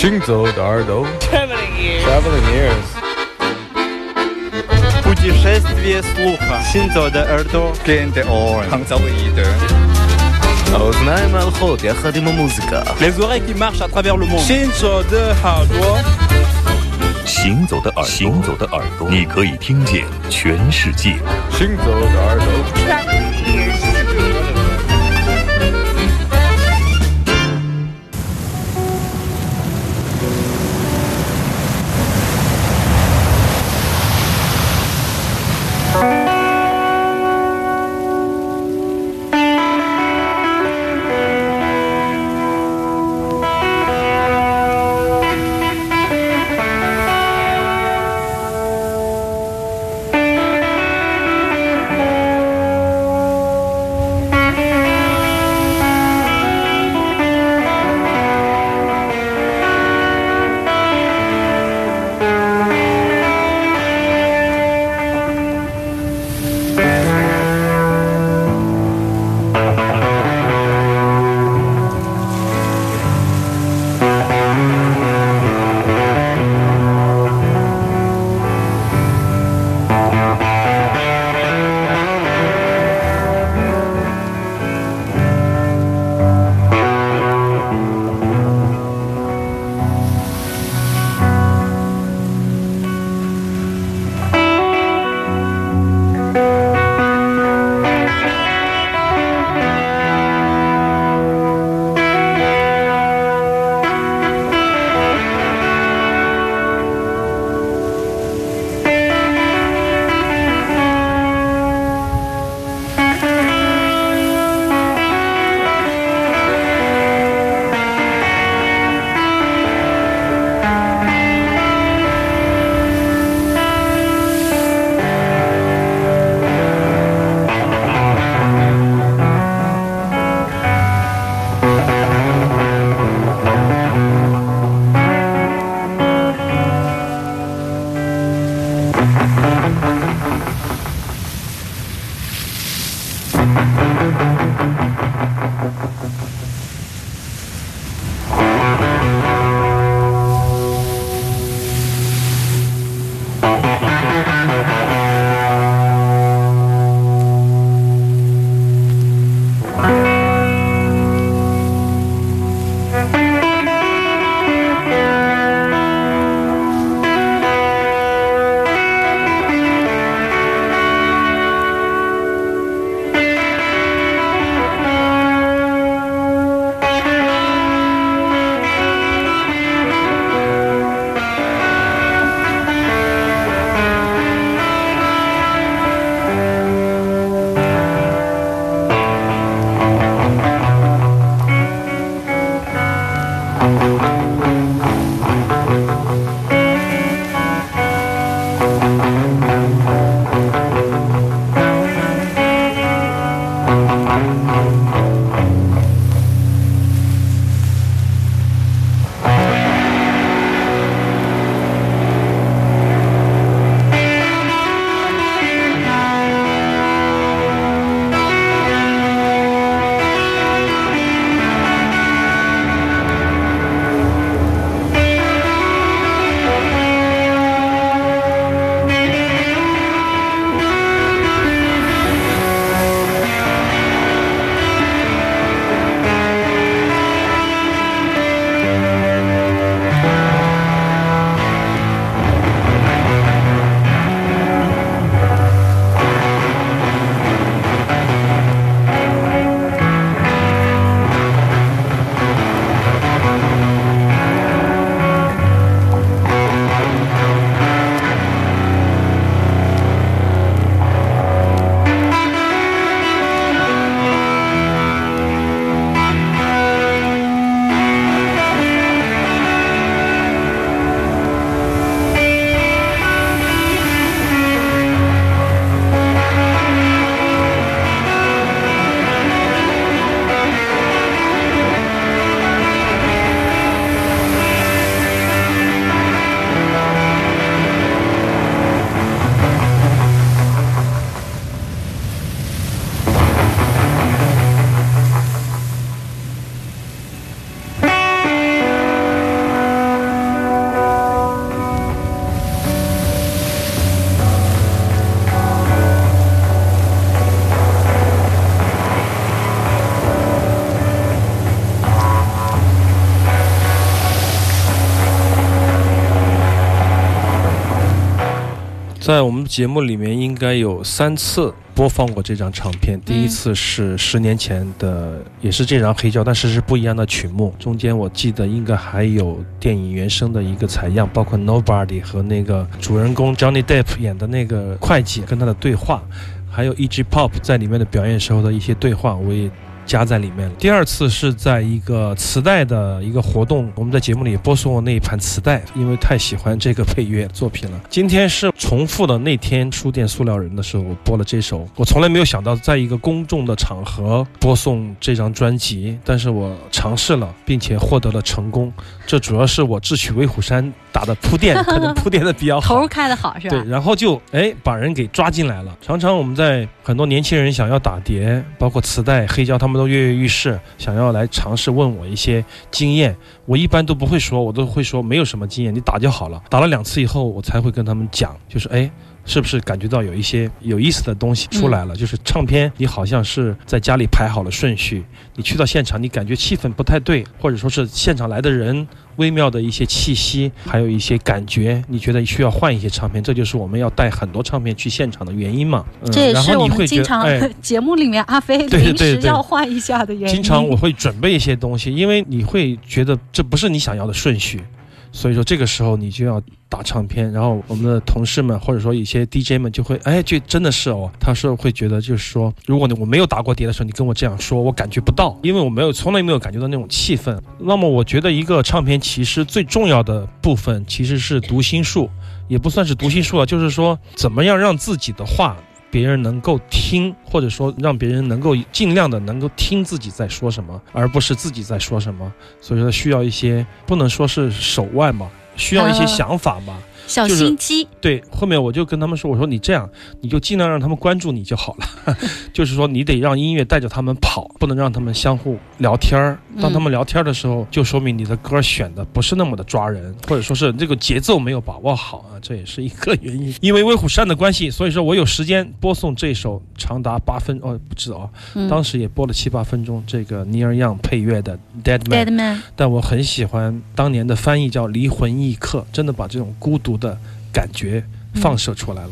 行走的耳朵，Traveling ears。Traveling ears。Путешествие слуха. 行走的耳朵，Кенте ор. Хангзауиде. האוזניים ההלכות יחד עם המוזיקה. Les oreilles qui marchent à travers le monde. 行走的耳朵。行走的耳朵，行走的耳朵，你可以听见全世界。行走的耳朵。 在我们节目里面应该有三次播放过这张唱片。第一次是十年前的，也是这张黑胶，但是是不一样的曲目。中间我记得应该还有电影原声的一个采样，包括 Nobody 和那个主人公 Johnny Depp 演的那个会计跟他的对话，还有 E.G. Pop 在里面的表演时候的一些对话，我也。加在里面了。第二次是在一个磁带的一个活动，我们在节目里播送了那一盘磁带，因为太喜欢这个配乐作品了。今天是重复的那天书店塑料人的时候，我播了这首。我从来没有想到在一个公众的场合播送这张专辑，但是我尝试了，并且获得了成功。这主要是我智取威虎山打的铺垫，可能铺垫的比较好，头开的好是吧？对，然后就哎把人给抓进来了。常常我们在很多年轻人想要打碟，包括磁带、黑胶，他们都跃跃欲试，想要来尝试问我一些经验。我一般都不会说，我都会说没有什么经验，你打就好了。打了两次以后，我才会跟他们讲，就是哎。是不是感觉到有一些有意思的东西出来了？就是唱片，你好像是在家里排好了顺序，你去到现场，你感觉气氛不太对，或者说是现场来的人微妙的一些气息，还有一些感觉，你觉得需要换一些唱片，这就是我们要带很多唱片去现场的原因嘛？这也是我们经常哎，节目里面阿飞对临时 要换一下的原因。经常我会准备一些东西，因为你会觉得这不是你想要的顺序，所以说这个时候你就要打唱片，然后我们的同事们或者说一些 DJ 们就会，哎，就真的是哦，他说会觉得就是说，如果你我没有打过碟的时候，你跟我这样说，我感觉不到，因为我没有从来没有感觉到那种气氛。那么我觉得一个唱片其实最重要的部分其实是读心术，也不算是读心术了，就是说怎么样让自己的话。别人能够听，或者说让别人能够尽量的能够听自己在说什么，而不是自己在说什么。所以说需要一些不能说是手腕吧，需要一些啊想法吧。小就是心机，对，后面我就跟他们说，我说你这样，你就尽量让他们关注你就好了。就是说你得让音乐带着他们跑，不能让他们相互聊天儿。当他们聊天儿的时候，就说明你的歌选的不是那么的抓人，或者说是这个节奏没有把握好啊，这也是一个原因。因为威虎山的关系，所以说我有时间播送这首长达八分哦，不知道啊，嗯当时也播了七八分钟这个尼尔样配乐的《Dead Man》。Dead Man，但我很喜欢当年的翻译叫《离魂一刻》，真的把这种孤独的感觉放射出来了。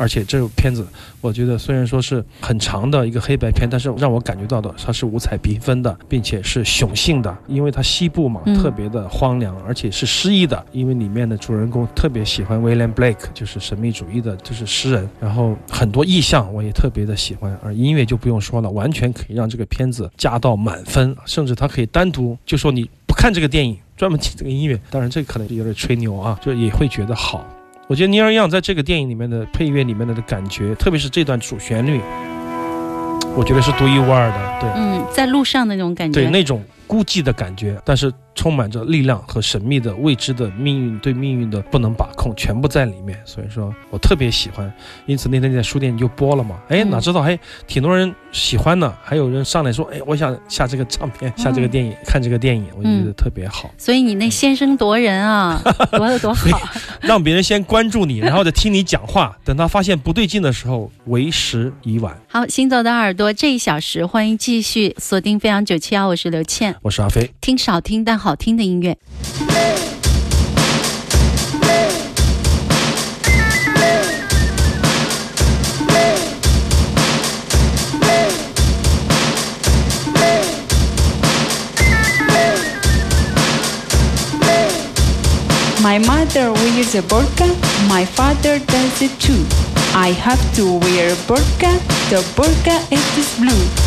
而且这部片子，我觉得虽然说是很长的一个黑白片，但是让我感觉到的它是五彩缤纷的，并且是雄性的，因为它西部嘛，嗯特别的荒凉，而且是诗意的，因为里面的主人公特别喜欢 William Blake，就是神秘主义的，就是诗人，然后很多意象我也特别的喜欢，而音乐就不用说了，完全可以让这个片子加到满分，甚至它可以单独就说你不看这个电影，专门听这个音乐，当然这个可能有点吹牛啊，就也会觉得好。我觉得 Neil Young 在这个电影里面的配乐里面的感觉，特别是这段主旋律，我觉得是独一无二的。对，嗯，在路上的那种感觉，对那种孤寂的感觉，但是充满着力量和神秘的未知的命运，对命运的不能把控，全部在里面。所以说我特别喜欢，因此那天在书店就播了嘛。哎，嗯哪知道还挺多人喜欢呢，还有人上来说，哎，我想下这个唱片，下这个电影，看这个电影，我觉得特别好，所以你那先声夺人啊，夺的多好。让别人先关注你，然后再听你讲话，等他发现不对劲的时候，为时已晚。好，行走的耳朵这一小时，欢迎继续锁定飞扬九七幺，我是刘倩，我是阿飞。听少听但好听的音乐。 My mother wears a burqa, my father does it too. I have to wear a burqa, the burqa is blue.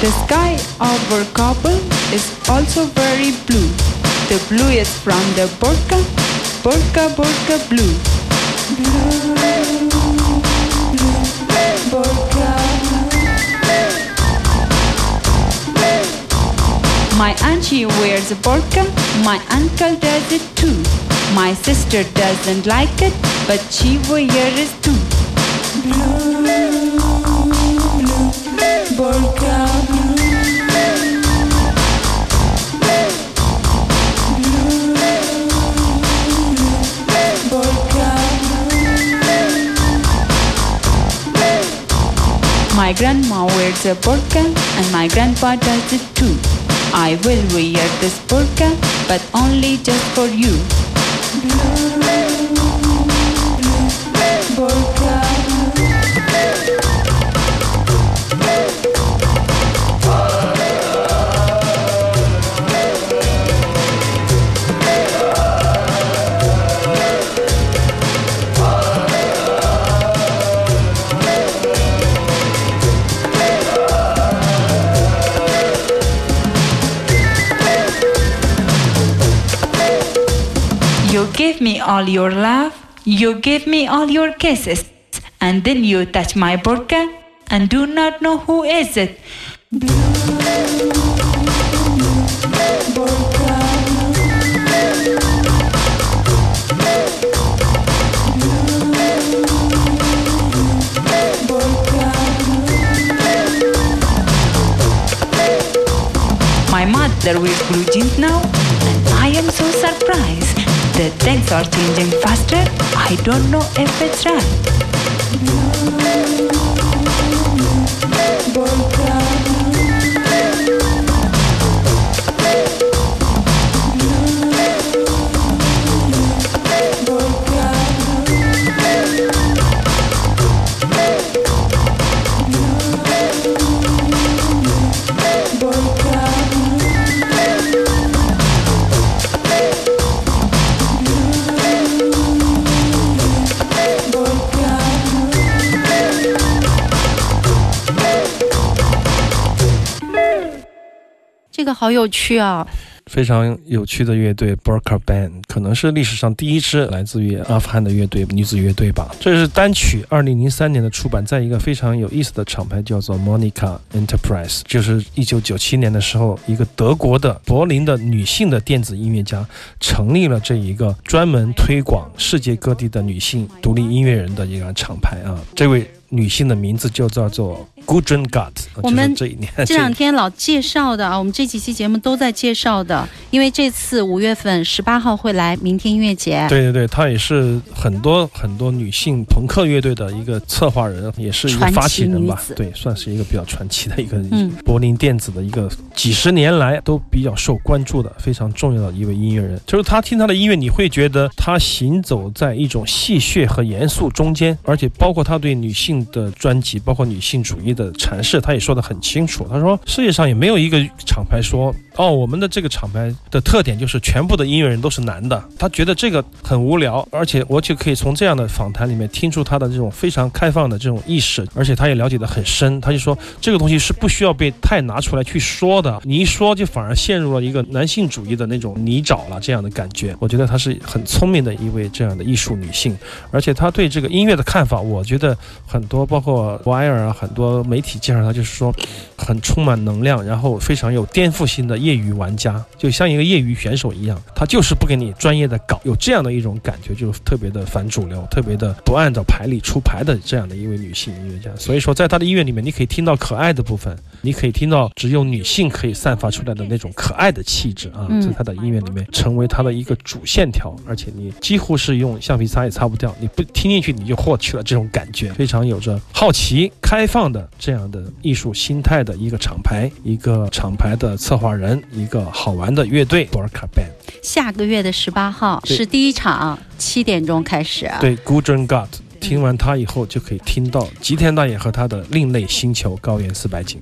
The sky over Kabul is also very blue. The blue is from the burqa, burqa, burqa blue. Blue, blue. My auntie wears a burqa, my uncle does it too. My sister doesn't like it, but she wears it too. Blue, blue, burqa. My grandma wears a burqa and my grandpa does it too. I will wear this burqa, but only just for you. Give me all your love, you give me all your kisses, and then you touch my burqa and do not know who is it. My mother wears blue jeans now, The things are changing faster. I don't know if it's right. 好有趣啊！非常有趣的乐队 Burqa Band，可能是历史上第一支来自于阿富汗的乐队女子乐队吧。这是单曲，二零零三年的出版，在一个非常有意思的厂牌叫做 Monica Enterprise，就是一九九七年的时候，一个德国的柏林的女性的电子音乐家成立了这一个专门推广世界各地的女性独立音乐人的一个厂牌啊。这位女性的名字就叫做 Gudrun Gott，我们这一年 这两天老介绍的啊，我们这几期节目都在介绍的，因为这次五月份十八号会来明天音乐节。对对对，她也是很多很多女性朋克乐队的一个策划人，也是一个发起人吧。对，算是一个比较传奇的一个嗯柏林电子的一个几十年来都比较受关注的非常重要的一位音乐人。就是他听他的音乐，你会觉得他行走在一种戏谑和严肃中间，而且包括他对女性的专辑，包括女性主义的阐释，他也说得很清楚。他说世界上也没有一个厂牌说哦，我们的这个厂牌的特点就是全部的音乐人都是男的。他觉得这个很无聊，而且我就可以从这样的访谈里面听出他的这种非常开放的这种意识，而且他也了解得很深。他就说这个东西是不需要被太拿出来去说的，你一说就反而陷入了一个男性主义的那种泥沼了这样的感觉。我觉得她是很聪明的一位这样的艺术女性，而且她对这个音乐的看法，我觉得很多包括 Wire 啊，很多媒体介绍他就是说很充满能量，然后非常有颠覆性的业余玩家，就像一个业余选手一样，他就是不给你专业的搞，有这样的一种感觉，就特别的反主流，特别的不按照牌理出牌的这样的一位女性音乐家。所以说，在她的音乐里面，你可以听到可爱的部分，你可以听到只有女性可以散发出来的那种可爱的气质啊，嗯在他的音乐里面成为他的一个主线条，而且你几乎是用橡皮擦也擦不掉，你不听进去你就获取了这种感觉，非常有着好奇、开放的这样的艺术心态的一个厂牌，一个厂牌的策划人，一个好玩的乐队 Borka Band。下个月的十八号是第一场，七点钟开始啊。对 g u d r u n God。听完他以后，就可以听到吉田大爷和他的另类星球高原四百景。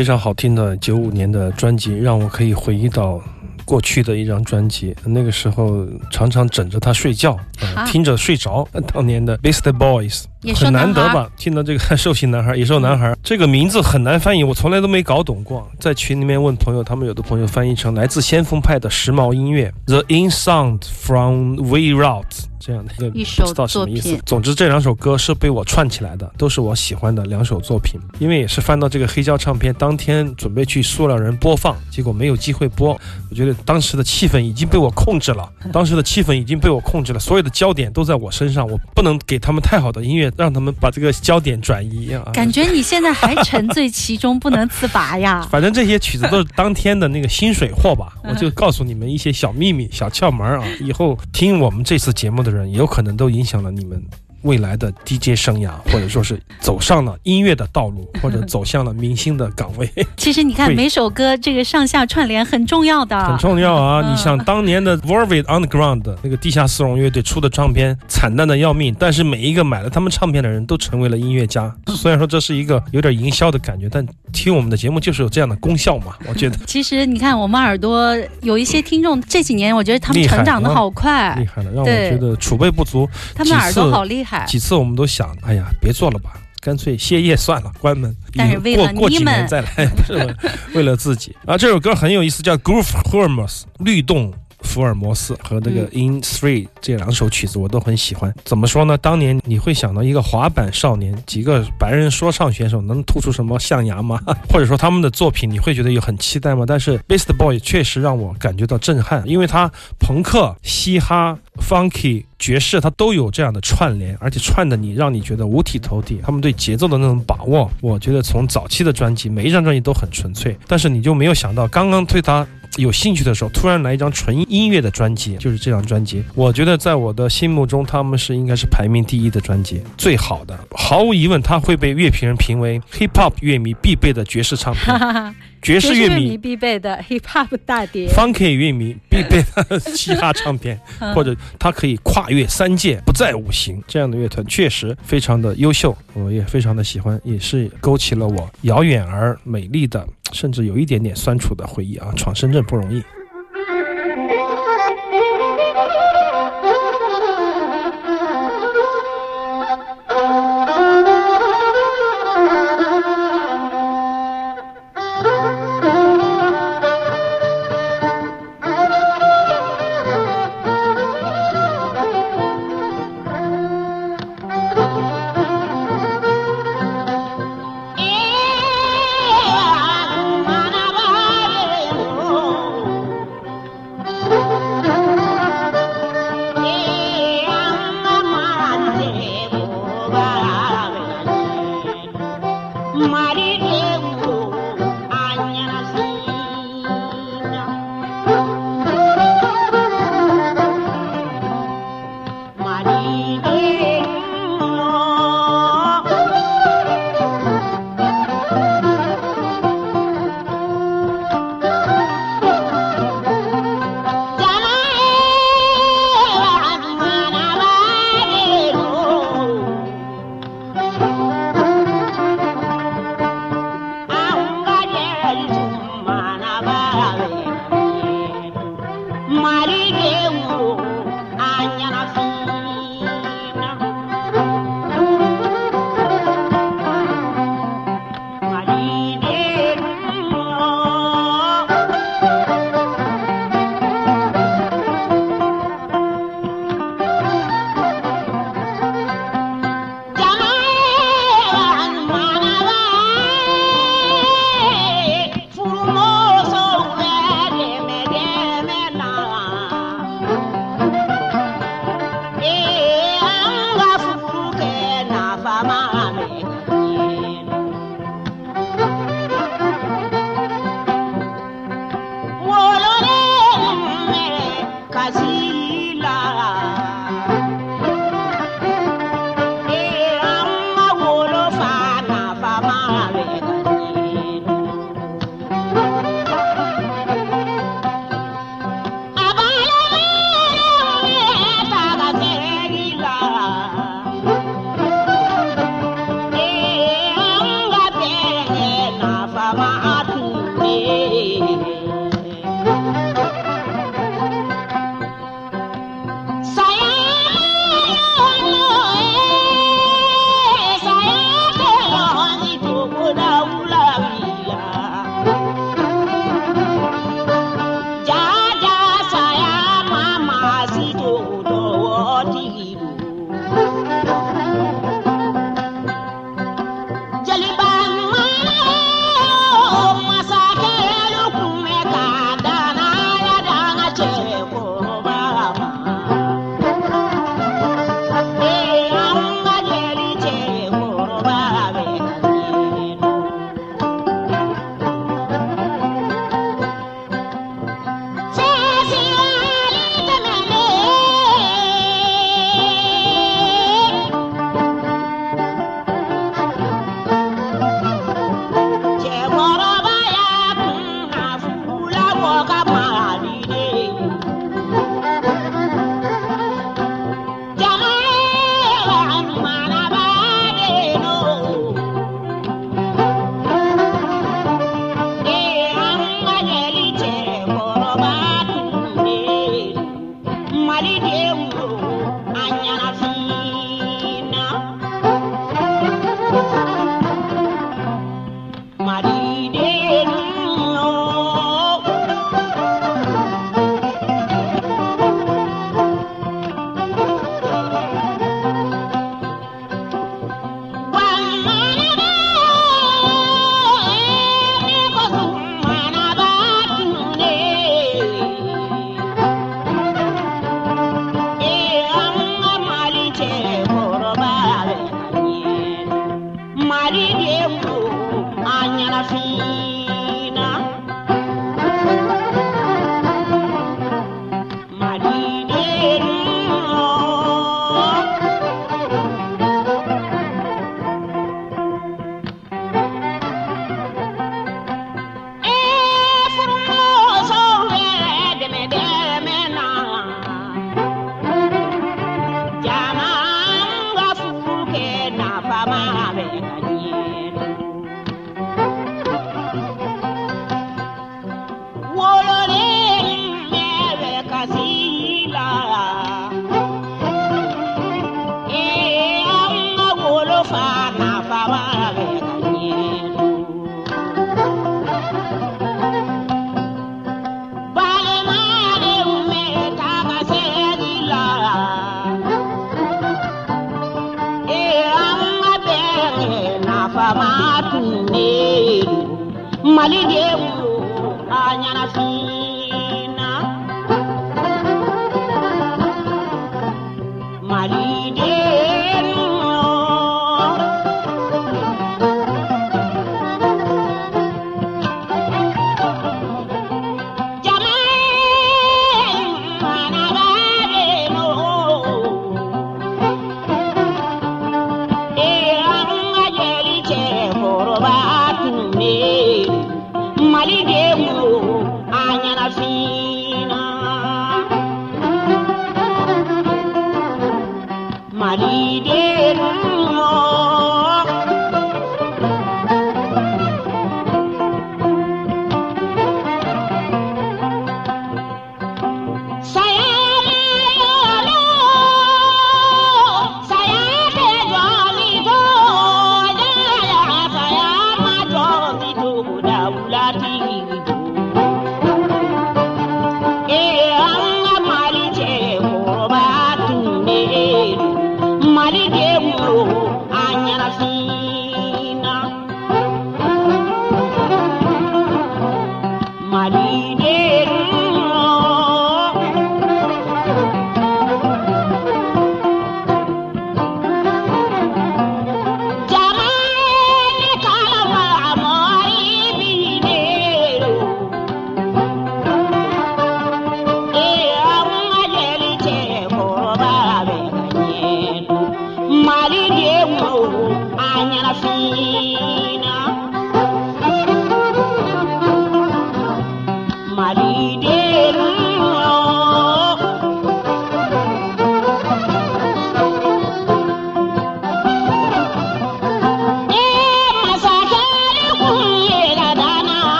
非常好听的九五年的专辑，让我可以回忆到过去的一张专辑。那个时候常常枕着它睡觉，听着睡着。当年的 Beastie Boys 很难得吧？听到这个 兽性男孩、野兽男孩这个名字很难翻译，我从来都没搞懂过。在群里面问朋友，他们有的朋友翻译成来自先锋派的时髦音乐，The In Sound from We Route 这样的一个一首不知道什么意思作品。总之，这两首歌是被我串起来的，都是我喜欢的两首作品。因为也是翻到这个黑胶唱片，当天准备去塑料人播放，结果没有机会播。我觉得当时的气氛已经被我控制了，当时的气氛已经被我控制了，所有的焦点都在我身上，我不能给他们太好的音乐，让他们把这个焦点转移啊。感觉你现在还沉醉其中不能自拔呀。反正这些曲子都是当天的那个薪水货吧，我就告诉你们一些小秘密、小窍门啊。以后听我们这次节目的人，有可能都影响了你们未来的 DJ 生涯，或者说是走上了音乐的道路，或者走向了明星的岗位，其实你看每首歌这个上下串联很重要的，很重要啊！嗯你像当年的 Velvet Underground 那个地下丝绒乐队出的唱片，惨淡的要命，但是每一个买了他们唱片的人都成为了音乐家。虽然说这是一个有点营销的感觉，但听我们的节目就是有这样的功效嘛，我觉得。其实你看，我们耳朵有一些听众，这几年我觉得他们成长的啊好快厉，害了，让我对觉得储备不足。他们耳朵好厉害。几次我们都想，哎呀，别做了吧，干脆歇业算了，关门。但是为了过过几年再来，不 是为为了自己。啊，这首歌很有意思，叫《Groove Hormones》律动。福尔摩斯和这个嗯 In Three 这两首曲子我都很喜欢。怎么说呢？当年你会想到一个滑板少年，几个白人说唱选手能突出什么象牙吗？或者说他们的作品你会觉得有很期待吗？但是 Beast Boy 确实让我感觉到震撼，因为他朋克、嘻哈、funky、爵士，他都有这样的串联，而且串的你让你觉得五体投地。他们对节奏的那种把握，我觉得从早期的专辑每一张专辑都很纯粹，但是你就没有想到，刚刚对他有兴趣的时候，突然来一张纯音乐的专辑，就是这张专辑。我觉得在我的心目中，他们是应该是排名第一的专辑，最好的。毫无疑问，它会被乐评人评为 hip hop 乐迷必备的爵士唱片，爵士乐迷。必备的 hip hop 大碟，Funky 乐迷 必备的嘻哈唱片，或者它可以跨越三界，不在五行。这样的乐团确实非常的优秀，我也非常的喜欢，也是勾起了我遥远而美丽的，甚至有一点点酸楚的回忆啊！闯深圳不容易。